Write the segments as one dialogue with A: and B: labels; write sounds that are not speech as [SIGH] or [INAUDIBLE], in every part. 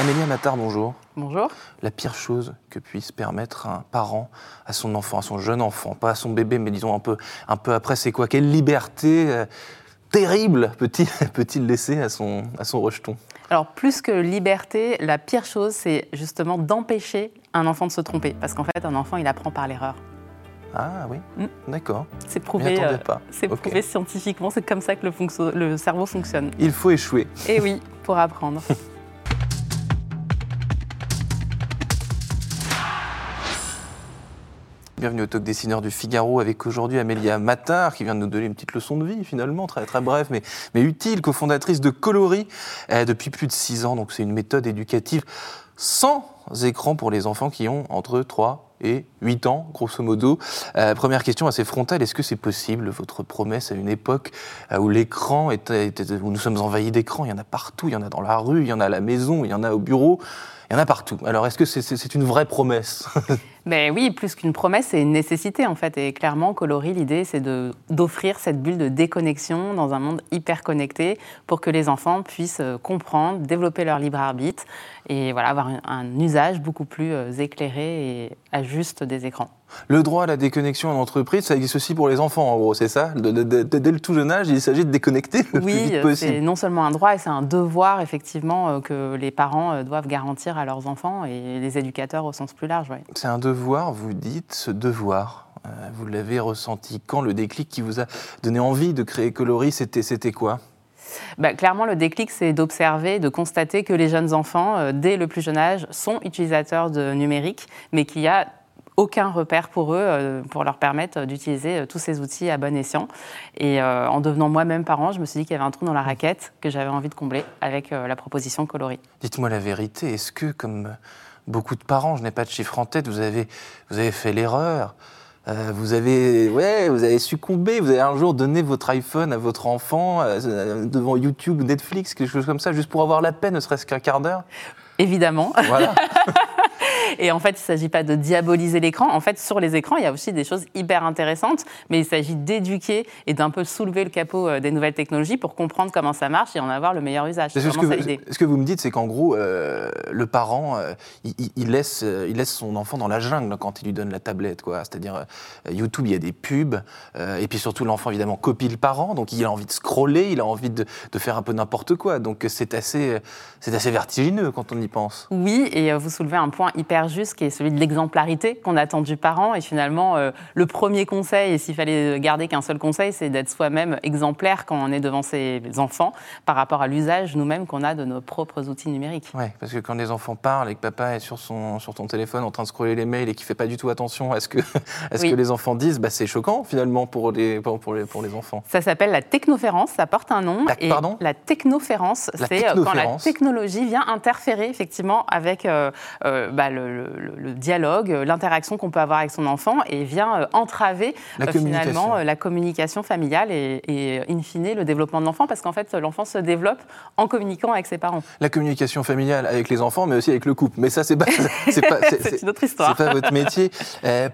A: Amélie Amatar, bonjour.
B: Bonjour.
A: La pire chose que puisse permettre un parent à son enfant, à son jeune enfant, pas à son bébé, mais disons un peu, un peu après, c'est quoi? Quelle liberté euh, terrible peut-il [LAUGHS] peut laisser à son, à son rejeton?
B: Alors, plus que liberté, la pire chose, c'est justement d'empêcher un enfant de se tromper. Parce qu'en fait, un enfant, il apprend par l'erreur.
A: Ah oui, mm. d'accord.
B: C'est prouvé, euh, c'est prouvé scientifiquement, c'est comme ça que le, le cerveau fonctionne.
A: Il faut échouer.
B: Et oui, pour apprendre. [LAUGHS]
A: Bienvenue au Talk Dessineur du Figaro avec aujourd'hui Amélia Matar qui vient de nous donner une petite leçon de vie finalement, très très bref mais, mais utile, cofondatrice de Coloris euh, depuis plus de 6 ans. Donc c'est une méthode éducative sans écran pour les enfants qui ont entre 3 et 8 ans, grosso modo. Euh, première question assez frontale, est-ce que c'est possible, votre promesse à une époque euh, où l'écran était, où nous sommes envahis d'écrans, il y en a partout, il y en a dans la rue, il y en a à la maison, il y en a au bureau, il y en a partout. Alors est-ce que c'est une vraie promesse? [LAUGHS]
B: Mais oui, plus qu'une promesse, c'est une nécessité en fait. Et clairement, Coloris, l'idée, c'est d'offrir cette bulle de déconnexion dans un monde hyper connecté pour que les enfants puissent euh, comprendre, développer leur libre arbitre et voilà, avoir un, usage beaucoup plus euh, éclairé et ajuste des écrans.
A: Le droit à la déconnexion en entreprise, ça existe aussi pour les enfants, en gros, c'est ça? Dès le tout jeune âge, il s'agit de déconnecter le
B: oui,
A: plus vite possible.
B: c'est non seulement un droit, c'est un devoir, effectivement, euh, que les parents doivent garantir à leurs enfants et les éducateurs au sens plus large.
A: C'est un devoir devoir, vous dites, ce devoir, euh, vous l'avez ressenti quand le déclic qui vous a donné envie de créer Coloris, c'était, c'était quoi?
B: Bah, clairement, le déclic, c'est d'observer, de constater que les jeunes enfants, euh, dès le plus jeune âge, sont utilisateurs de numérique, mais qu'il n'y a aucun repère pour eux euh, pour leur permettre d'utiliser tous ces outils à bon escient. Et en devenant moi-même parent, je me suis dit qu'il y avait un trou dans la raquette que j'avais envie de combler avec la proposition Coloris.
A: Dites-moi la vérité, est-ce que, comme beaucoup de parents, je n'ai pas de chiffre en tête, vous avez, vous avez fait l'erreur. Euh, vous avez, ouais, vous avez succombé, vous avez un jour donné votre iPhone à votre enfant euh, devant YouTube, Netflix, quelque chose comme ça, juste pour avoir la peine, ne serait-ce qu'un quart d'heure
B: Évidemment. Voilà. [LAUGHS] Et en fait, il ne s'agit pas de diaboliser l'écran. En fait, sur les écrans, il y a aussi des choses hyper intéressantes, mais il s'agit d'éduquer et d'un peu soulever le capot euh, des nouvelles technologies pour comprendre comment ça marche et en avoir le meilleur usage.
A: ce, que vous, ce que vous me dites, c'est qu'en gros, euh, le parent, euh, il, laisse, il laisse son enfant dans la jungle quand il lui donne la tablette. C'est-à-dire, YouTube, il y a des pubs, et puis surtout, l'enfant, évidemment, copie le parent, donc il a envie de scroller, il a envie de, de faire un peu n'importe quoi. Donc c'est assez, c'est assez vertigineux quand on y pense.
B: Oui, et vous soulevez un point hyper juste, qui est celui de l'exemplarité qu'on attend du parent. Et finalement, euh, le premier conseil, et s'il fallait garder qu'un seul conseil, c'est d'être soi-même exemplaire quand on est devant ses enfants par rapport à l'usage nous-mêmes qu'on a de nos propres outils numériques.
A: Oui, parce que quand les enfants parlent et que papa est sur, son, sur ton téléphone en train de scroller les mails et qui fait pas du tout attention à ce que, [LAUGHS] à ce que les enfants disent, bah, c'est choquant finalement pour les, pour, les, pour les enfants.
B: Ça s'appelle la technoférence, ça porte un nom.
A: La, et pardon?
B: La technoférence, c'est euh, quand la technologie vient interférer effectivement avec euh, bah, le, le, dialogue, l'interaction qu'on peut avoir avec son enfant et vient euh, entraver
A: la
B: euh, finalement euh, la communication familiale et, in fine le développement de l'enfant parce qu'en fait l'enfant se développe en communiquant avec ses parents.
A: La communication familiale avec les enfants mais aussi avec le couple. Mais ça c'est pas [LAUGHS]
B: c'est pas c'est une autre histoire.
A: C'est pas votre métier.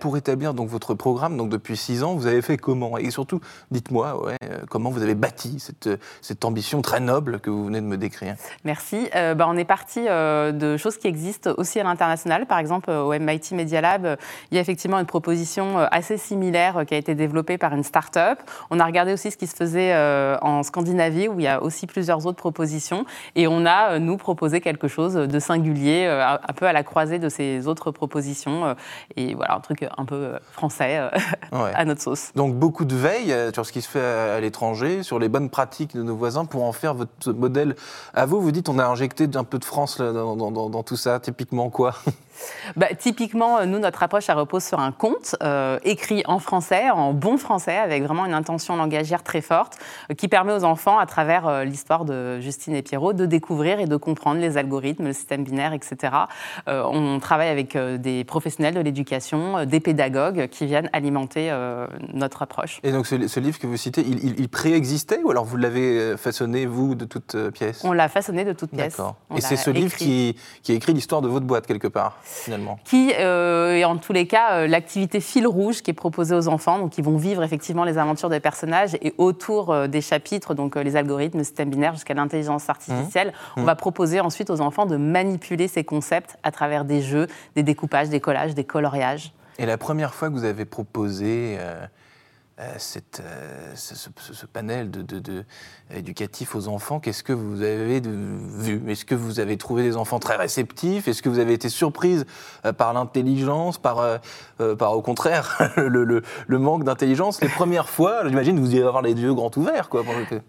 A: pour établir donc votre programme donc depuis six ans vous avez fait comment? Et surtout dites-moi ouais, comment vous avez bâti cette, cette ambition très noble que vous venez de me décrire?
B: Merci. bah, on est parti de choses qui existent aussi à l'international par exemple, euh, au MIT Media Lab, euh, il y a effectivement une proposition euh, assez similaire qui a été développée par une start-up. On a regardé aussi ce qui se faisait en Scandinavie, où il y a aussi plusieurs autres propositions. Et on a, nous, proposé quelque chose de singulier, un peu à la croisée de ces autres propositions. Et voilà, un truc un peu français [LAUGHS] à notre sauce.
A: Donc beaucoup de veille sur ce qui se fait à l'étranger, sur les bonnes pratiques de nos voisins pour en faire votre modèle à vous. Vous dites on a injecté un peu de France dans, dans tout ça, typiquement quoi?
B: Bah, typiquement, euh, nous, notre approche, ça repose sur un conte euh, écrit en français, en bon français, avec vraiment une intention langagière très forte, euh, qui permet aux enfants, à travers l'histoire de Justine et Pierrot, de découvrir et de comprendre les algorithmes, le système binaire, etc. on travaille avec des professionnels de l'éducation, des pédagogues qui viennent alimenter notre approche.
A: Et donc, ce, livre que vous citez, il, préexistait ou alors vous l'avez façonné, vous, de toute pièce?
B: On l'a façonné de toute pièce.
A: D'accord. Et c'est ce livre qui, qui écrit l'histoire de votre boîte, quelque part? Finalement.
B: Qui est en tous les cas l'activité fil rouge qui est proposée aux enfants, donc ils vont vivre effectivement les aventures des personnages et autour des chapitres, donc les algorithmes, le système binaire jusqu'à l'intelligence artificielle, mmh. on va proposer ensuite aux enfants de manipuler ces concepts à travers des jeux, des découpages, des collages, des coloriages.
A: Et la première fois que vous avez proposé euh, cette, euh, ce, panel éducatif aux enfants, qu'est-ce que vous avez vu? Est-ce que vous avez trouvé des enfants très réceptifs? Est-ce que vous avez été surprise euh, par l'intelligence, par, par au contraire [LAUGHS] le, manque d'intelligence? Les premières fois, j'imagine vous y avoir les yeux grands ouverts. Quoi,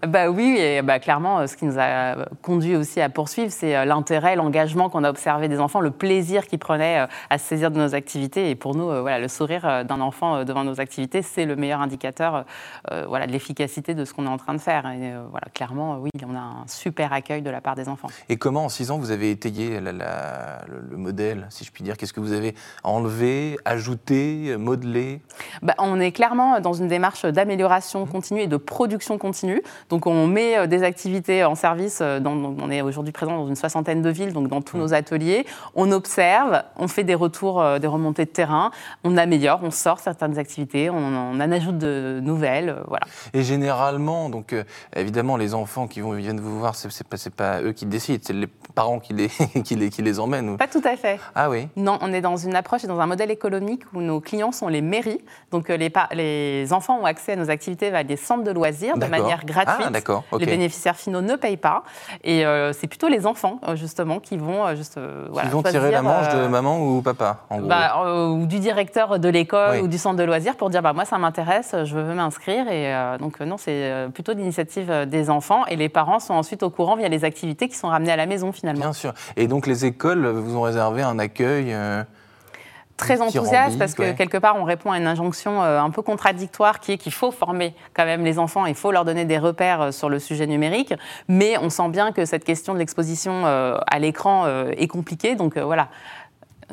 B: bah oui, et bah, clairement, ce qui nous a conduit aussi à poursuivre, c'est l'intérêt, l'engagement qu'on a observé des enfants, le plaisir qu'ils prenaient à se saisir de nos activités. Et pour nous, voilà, le sourire d'un enfant devant nos activités, c'est le meilleur indicateur indicateur euh, voilà, de l'efficacité de ce qu'on est en train de faire. Et euh, voilà, clairement, oui, on a un super accueil de la part des enfants.
A: Et comment, en six ans, vous avez étayé le, modèle, si je puis dire? Qu'est-ce que vous avez enlevé, ajouté, modelé?
B: Bah, On est clairement dans une démarche d'amélioration continue et de production continue. Donc, on met euh, des activités en service. Dans, on est aujourd'hui présent dans une soixantaine de villes, donc dans tous nos ateliers. On observe, on fait des retours, des remontées de terrain, on améliore, on sort certaines activités, on, on en ajoute de nouvelles. Euh, voilà.
A: Et généralement, donc euh, évidemment, les enfants qui vont, viennent vous voir, c'est pas, pas eux qui décident, c'est les parents qui les, [LAUGHS] qui les, qui les emmènent.
B: Pas tout à fait.
A: Ah oui
B: Non, on est dans une approche et dans un modèle économique où nos clients sont les mairies. Donc euh, les, les enfants ont accès à nos activités via des centres de loisirs de manière gratuite.
A: Ah,
B: Les bénéficiaires finaux ne payent pas. Et c'est plutôt les enfants, justement, qui vont juste.
A: Voilà, vont tirer la manche de maman ou papa, en gros.
B: Bah, ou du directeur de l'école ou du centre de loisirs pour dire bah, moi, ça m'intéresse, je veux m'inscrire. Et euh, donc, euh, non, c'est euh, plutôt l'initiative des enfants. Et les parents sont ensuite au courant via les activités qui sont ramenées à la maison, finalement.
A: Bien sûr. Et donc, les écoles vous ont réservé un accueil
B: très enthousiaste parce que quelque part on répond à une injonction un peu contradictoire qui est qu'il faut former quand même les enfants, il faut leur donner des repères sur le sujet numérique, mais on sent bien que cette question de l'exposition à l'écran est compliquée, donc voilà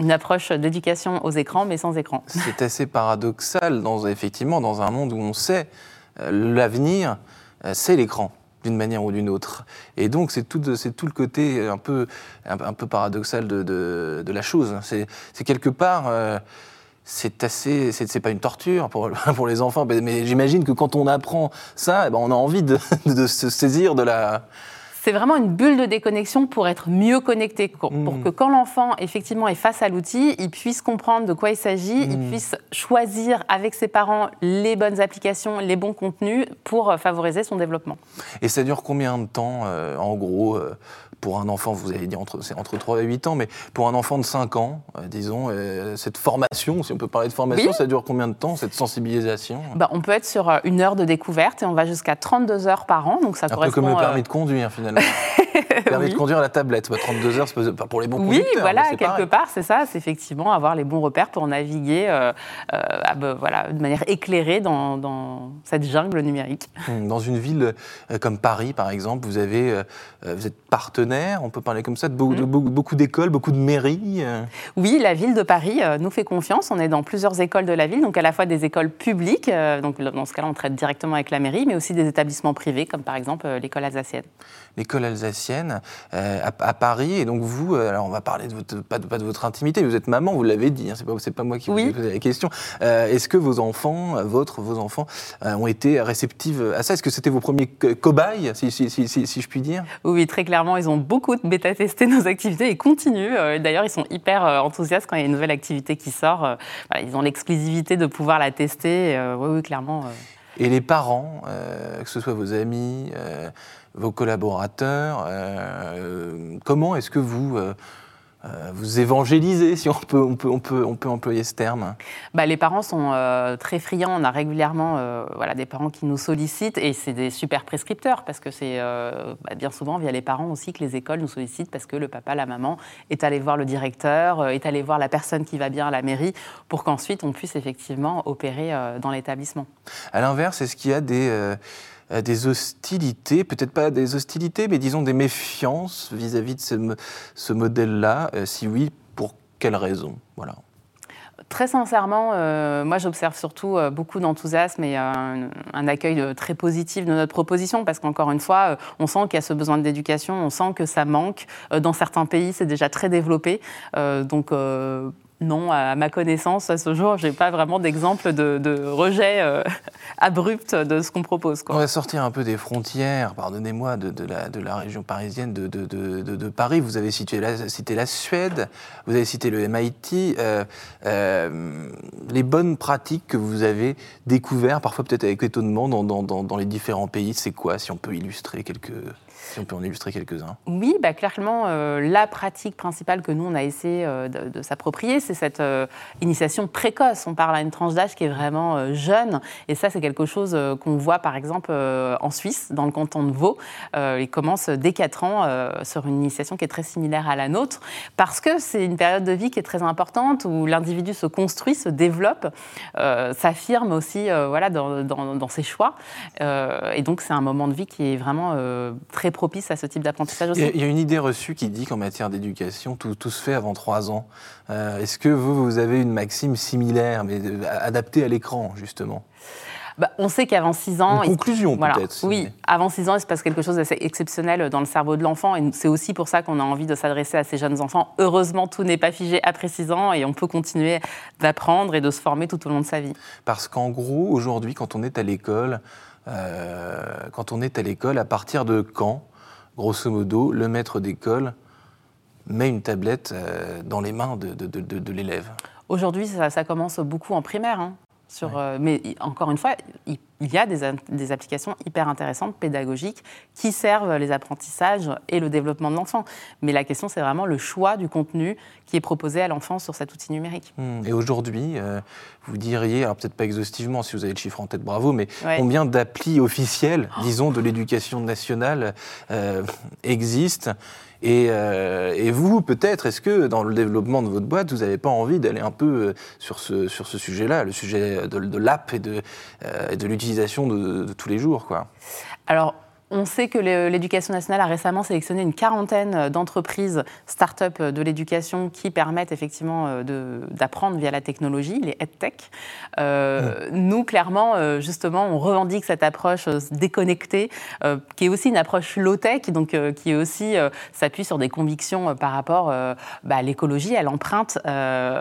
B: une approche d'éducation aux écrans, mais sans écran.
A: C'est assez paradoxal, dans, effectivement, dans un monde où on sait euh, l'avenir, euh, c'est l'écran d'une manière ou d'une autre. Et donc, c'est tout, tout, le côté un peu, un, peu paradoxal de, de, la chose. C'est quelque part, euh, c'est assez, c'est pas une torture pour, [LAUGHS] pour les enfants, mais j'imagine que quand on apprend ça, eh ben on a envie de, [LAUGHS] de se saisir de la,
B: c'est vraiment une bulle de déconnexion pour être mieux connecté, pour, hmm. que quand l'enfant effectivement est face à l'outil, il puisse comprendre de quoi il s'agit, il hmm. puisse choisir avec ses parents les bonnes applications, les bons contenus pour favoriser son développement.
A: Et ça dure combien de temps, euh, en gros euh, pour un enfant, vous avez dit entre, c'est entre 3 et 8 ans, mais pour un enfant de 5 ans, euh, disons, euh, cette formation, si on peut parler de formation, ça dure combien de temps, cette sensibilisation?
B: Bah, On peut être sur euh, une heure de découverte et on va jusqu'à 32 heures par an. Donc ça
A: un
B: peu
A: comme le permis de conduire, finalement. [LAUGHS] [LAUGHS] permis de conduire à la tablette, 32 heures, c'est pas pour les bons
B: Oui, voilà, quelque part, c'est ça, c'est effectivement avoir les bons repères pour naviguer bah, voilà, de manière éclairée dans, dans, cette jungle numérique.
A: Hum, dans une ville comme Paris, par exemple, vous, avez, vous êtes partenaire on peut parler comme ça, de, mm. beaucoup, d'écoles, beaucoup de mairies euh.
B: Oui, la ville de Paris euh, nous fait confiance. On est dans plusieurs écoles de la ville, donc à la fois des écoles publiques, euh, donc dans ce cas-là on traite directement avec la mairie, mais aussi des établissements privés, comme par exemple l'école alsacienne.
A: L'école alsacienne à, Paris, et donc vous, alors on va parler de votre, pas, de, pas de votre intimité, vous êtes maman, vous l'avez dit, hein, c'est pas, pas moi qui vous ai posé la question. Est-ce que vos enfants, votre, vos enfants, ont été réceptifs à ça? Est-ce que c'était vos premiers cobayes, si, si, si, si, je puis dire?
B: Oui, très clairement, ils ont beaucoup bêta-testé nos activités et continuent. Euh, d'ailleurs, ils sont hyper euh, enthousiastes quand il y a une nouvelle activité qui sort. Euh, ils ont l'exclusivité de pouvoir la tester. Oui, oui, clairement.
A: Et les parents, que ce soit vos amis, vos collaborateurs, comment est-ce que vous euh, vous évangélisez, si on peut, on peut, on peut, on peut employer ce terme
B: bah, Les parents sont euh, très friands. On a régulièrement euh, voilà, des parents qui nous sollicitent et c'est des super prescripteurs parce que c'est bah, bien souvent via les parents aussi que les écoles nous sollicitent parce que le papa, la maman est allé voir le directeur, est allé voir la personne qui va bien à la mairie pour qu'ensuite on puisse effectivement opérer dans l'établissement.
A: À l'inverse, est-ce qu'il y a des des hostilités, peut-être pas des hostilités, mais disons des méfiances vis-à-vis de ce, modèle-là Si oui, pour quelles raisons voilà.
B: Très sincèrement, euh, moi j'observe surtout euh, beaucoup d'enthousiasme et euh, un accueil très positif de notre proposition parce qu'encore une fois, on sent qu'il y a ce besoin d'éducation, on sent que ça manque. Dans certains pays, c'est déjà très développé. donc non, à ma connaissance, à ce jour, je n'ai pas vraiment d'exemple de, rejet euh, [LAUGHS] abrupt de ce qu'on propose.
A: On va sortir un peu des frontières, pardonnez-moi, de, la, région parisienne de, Paris. Vous avez cité la, cité la, Suède, vous avez cité le MIT. Euh, euh, les bonnes pratiques que vous avez découvertes, parfois peut-être avec étonnement, dans, dans les différents pays, c'est quoi, si on peut illustrer quelques... Si on peut en illustrer quelques-uns?
B: Oui, bah, clairement, euh, la pratique principale que nous, on a essayé euh, de, s'approprier, c'est cette euh, initiation précoce. On parle à une tranche d'âge qui est vraiment jeune. Et ça, c'est quelque chose qu'on voit, par exemple, en Suisse, dans le canton de Vaud. ils commencent dès 4 ans sur une initiation qui est très similaire à la nôtre, parce que c'est une période de vie qui est très importante, où l'individu se construit, se développe, s'affirme aussi voilà, dans, ses choix. et donc, c'est un moment de vie qui est vraiment très propice à ce type d'apprentissage aussi.
A: Il y a une idée reçue qui dit qu'en matière d'éducation, tout, se fait avant trois ans. Euh, est-ce que vous, vous avez une maxime similaire, mais adaptée à l'écran, justement?
B: Bah, on sait qu'avant 6 ans.
A: Une conclusion, peut-être.
B: Oui, avant 6 ans, il se passe quelque chose d'assez exceptionnel dans le cerveau de l'enfant. Et c'est aussi pour ça qu'on a envie de s'adresser à ces jeunes enfants. Heureusement, tout n'est pas figé après 6 ans et on peut continuer d'apprendre et de se former tout au long de sa vie.
A: Parce qu'en gros, aujourd'hui, quand on est à l'école, euh, quand on est à l'école, à partir de quand grosso modo, le maître d'école met une tablette euh, dans les mains de, l'élève
B: Aujourd'hui, ça, commence beaucoup en primaire. Hein, sur, euh, mais encore une fois, il il y a des, applications hyper intéressantes, pédagogiques, qui servent les apprentissages et le développement de l'enfant. Mais la question, c'est vraiment le choix du contenu qui est proposé à l'enfant sur cet outil numérique.
A: Hmm. Et aujourd'hui, euh, vous diriez, alors peut-être pas exhaustivement, si vous avez le chiffre en tête, bravo, mais combien d'applis officielles, disons, de l'éducation nationale euh, existent euh, et, vous, peut-être, est-ce que dans le développement de votre boîte, vous n'avez pas envie d'aller un peu sur ce, sur ce sujet-là, le sujet de, l'app et de, de l'utilisation de, tous les jours. Quoi?
B: Alors, on sait que l'éducation nationale a récemment sélectionné une quarantaine d'entreprises start-up de l'éducation qui permettent effectivement euh, d'apprendre via la technologie, les EdTech. Euh, Nous, clairement, euh, justement, on revendique cette approche euh, déconnectée, qui est aussi une approche low-tech, donc qui aussi s'appuie sur des convictions par rapport bah, à l'écologie, à l'empreinte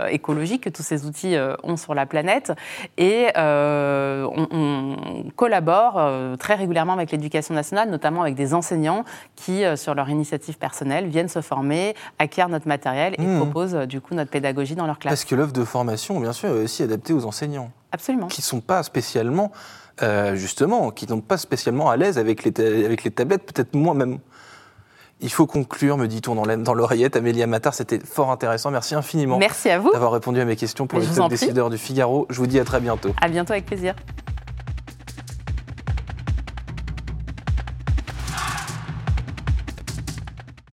B: écologique que tous ces outils ont sur la planète. Et on, on, collabore très régulièrement avec l'éducation nationale notamment avec des enseignants qui, euh, sur leur initiative personnelle, viennent se former, acquièrent notre matériel et mmh. proposent euh, du coup notre pédagogie dans leur classe.
A: Parce que l'offre de formation, bien sûr, est aussi adaptée aux enseignants.
B: Absolument.
A: Qui ne sont pas spécialement, euh, justement, qui n'ont pas spécialement à l'aise avec les, avec les tablettes, peut-être moi même. Il faut conclure, me dit-on dans l'oreillette. Amélia Matar, c'était fort intéressant. Merci infiniment.
B: Merci à vous.
A: D'avoir répondu à mes questions pour les top décideurs du Figaro. Je vous dis à très bientôt.
B: À bientôt avec plaisir.